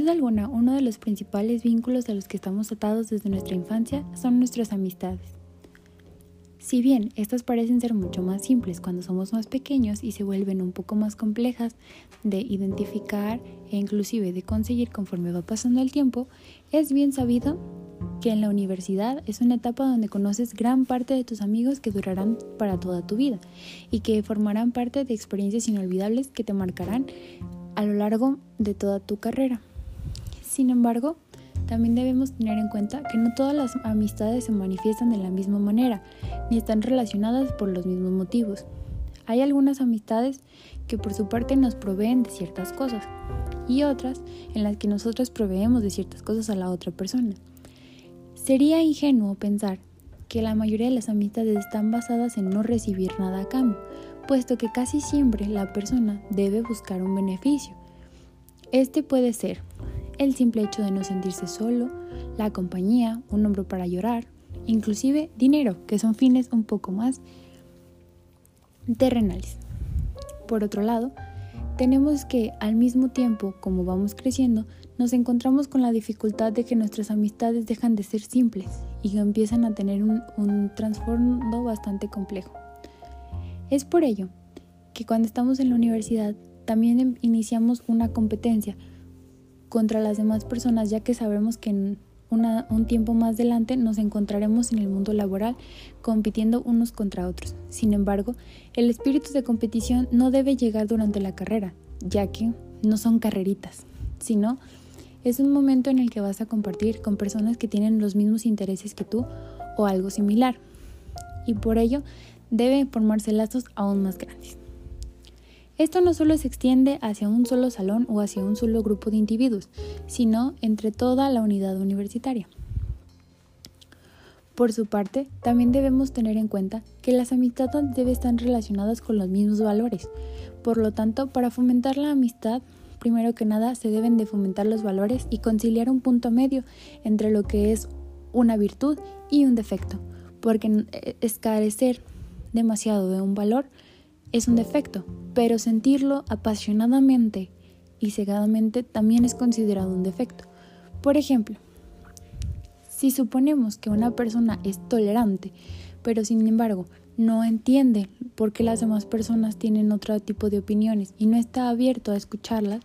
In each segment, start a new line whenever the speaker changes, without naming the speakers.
duda alguna, uno de los principales vínculos a los que estamos atados desde nuestra infancia son nuestras amistades. Si bien estas parecen ser mucho más simples cuando somos más pequeños y se vuelven un poco más complejas de identificar e inclusive de conseguir conforme va pasando el tiempo, es bien sabido que en la universidad es una etapa donde conoces gran parte de tus amigos que durarán para toda tu vida y que formarán parte de experiencias inolvidables que te marcarán a lo largo de toda tu carrera. Sin embargo, también debemos tener en cuenta que no todas las amistades se manifiestan de la misma manera, ni están relacionadas por los mismos motivos. Hay algunas amistades que por su parte nos proveen de ciertas cosas y otras en las que nosotros proveemos de ciertas cosas a la otra persona. Sería ingenuo pensar que la mayoría de las amistades están basadas en no recibir nada a cambio, puesto que casi siempre la persona debe buscar un beneficio. Este puede ser el simple hecho de no sentirse solo, la compañía, un hombro para llorar, inclusive dinero, que son fines un poco más terrenales. Por otro lado, tenemos que al mismo tiempo, como vamos creciendo, nos encontramos con la dificultad de que nuestras amistades dejan de ser simples y empiezan a tener un, un trasfondo bastante complejo. Es por ello que cuando estamos en la universidad también iniciamos una competencia contra las demás personas ya que sabemos que en un tiempo más adelante nos encontraremos en el mundo laboral compitiendo unos contra otros. Sin embargo, el espíritu de competición no debe llegar durante la carrera, ya que no son carreritas, sino es un momento en el que vas a compartir con personas que tienen los mismos intereses que tú o algo similar. Y por ello deben formarse lazos aún más grandes. Esto no solo se extiende hacia un solo salón o hacia un solo grupo de individuos, sino entre toda la unidad universitaria. Por su parte, también debemos tener en cuenta que las amistades deben estar relacionadas con los mismos valores. Por lo tanto, para fomentar la amistad primero que nada se deben de fomentar los valores y conciliar un punto medio entre lo que es una virtud y un defecto, porque eh, escarecer demasiado de un valor es un defecto, pero sentirlo apasionadamente y cegadamente también es considerado un defecto. Por ejemplo, si suponemos que una persona es tolerante, pero sin embargo no entiende por qué las demás personas tienen otro tipo de opiniones y no está abierto a escucharlas,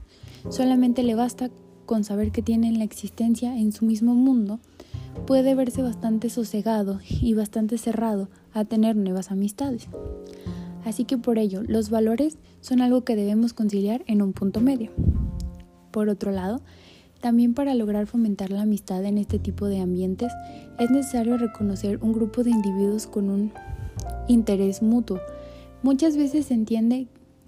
solamente le basta con saber que tienen la existencia en su mismo mundo, puede verse bastante sosegado y bastante cerrado a tener nuevas amistades. Así que por ello, los valores son algo que debemos conciliar en un punto medio. Por otro lado, también para lograr fomentar la amistad en este tipo de ambientes es necesario reconocer un grupo de individuos con un interés mutuo. Muchas veces se entiende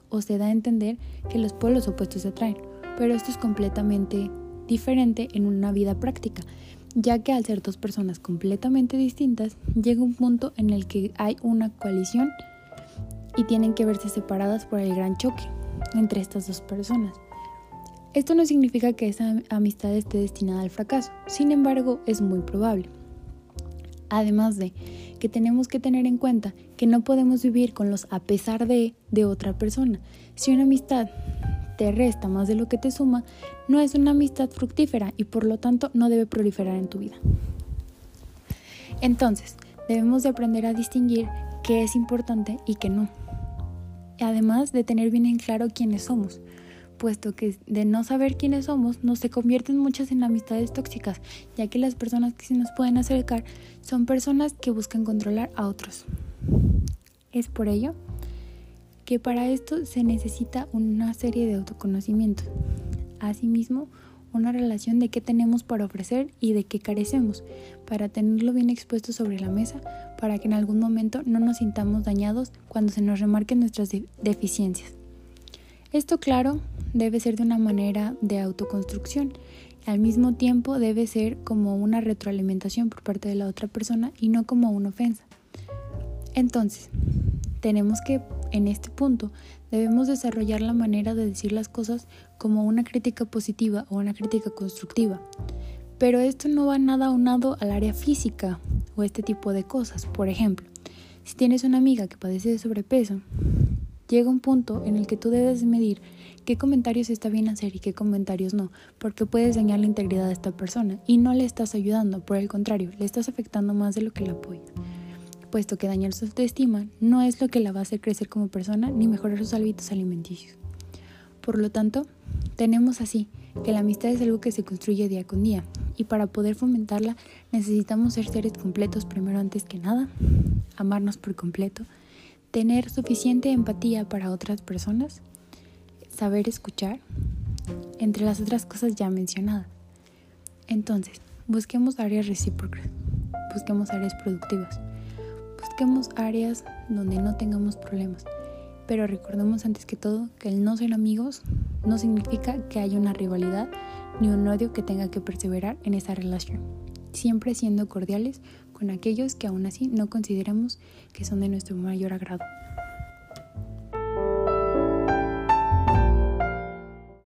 o se da a entender que los pueblos opuestos se atraen, pero esto es completamente diferente en una vida práctica, ya que al ser dos personas completamente distintas, llega un punto en el que hay una coalición y tienen que verse separadas por el gran choque entre estas dos personas. Esto no significa que esa amistad esté destinada al fracaso, sin embargo es muy probable. Además de que tenemos que tener en cuenta que no podemos vivir con los a pesar de de otra persona. Si una amistad te resta más de lo que te suma, no es una amistad fructífera y por lo tanto no debe proliferar en tu vida. Entonces, debemos de aprender a distinguir qué es importante y qué no. Además de tener bien en claro quiénes somos puesto que de no saber quiénes somos nos se convierten muchas en amistades tóxicas, ya que las personas que se nos pueden acercar son personas que buscan controlar a otros. Es por ello que para esto se necesita una serie de autoconocimientos. Asimismo, una relación de qué tenemos para ofrecer y de qué carecemos, para tenerlo bien expuesto sobre la mesa, para que en algún momento no nos sintamos dañados cuando se nos remarquen nuestras deficiencias. Esto, claro, debe ser de una manera de autoconstrucción. Al mismo tiempo debe ser como una retroalimentación por parte de la otra persona y no como una ofensa. Entonces, tenemos que, en este punto, debemos desarrollar la manera de decir las cosas como una crítica positiva o una crítica constructiva. Pero esto no va nada aunado al área física o este tipo de cosas. Por ejemplo, si tienes una amiga que padece de sobrepeso Llega un punto en el que tú debes medir qué comentarios está bien hacer y qué comentarios no, porque puedes dañar la integridad de esta persona y no le estás ayudando, por el contrario, le estás afectando más de lo que la apoya. Puesto que dañar su autoestima no es lo que la va a hacer crecer como persona ni mejorar sus hábitos alimenticios. Por lo tanto, tenemos así que la amistad es algo que se construye día con día y para poder fomentarla necesitamos ser seres completos primero antes que nada, amarnos por completo, tener suficiente empatía para otras personas, saber escuchar, entre las otras cosas ya mencionadas. Entonces, busquemos áreas recíprocas, busquemos áreas productivas, busquemos áreas donde no tengamos problemas, pero recordemos antes que todo que el no ser amigos no significa que haya una rivalidad ni un odio que tenga que perseverar en esa relación, siempre siendo cordiales con aquellos que aún así no consideramos que son de nuestro mayor agrado.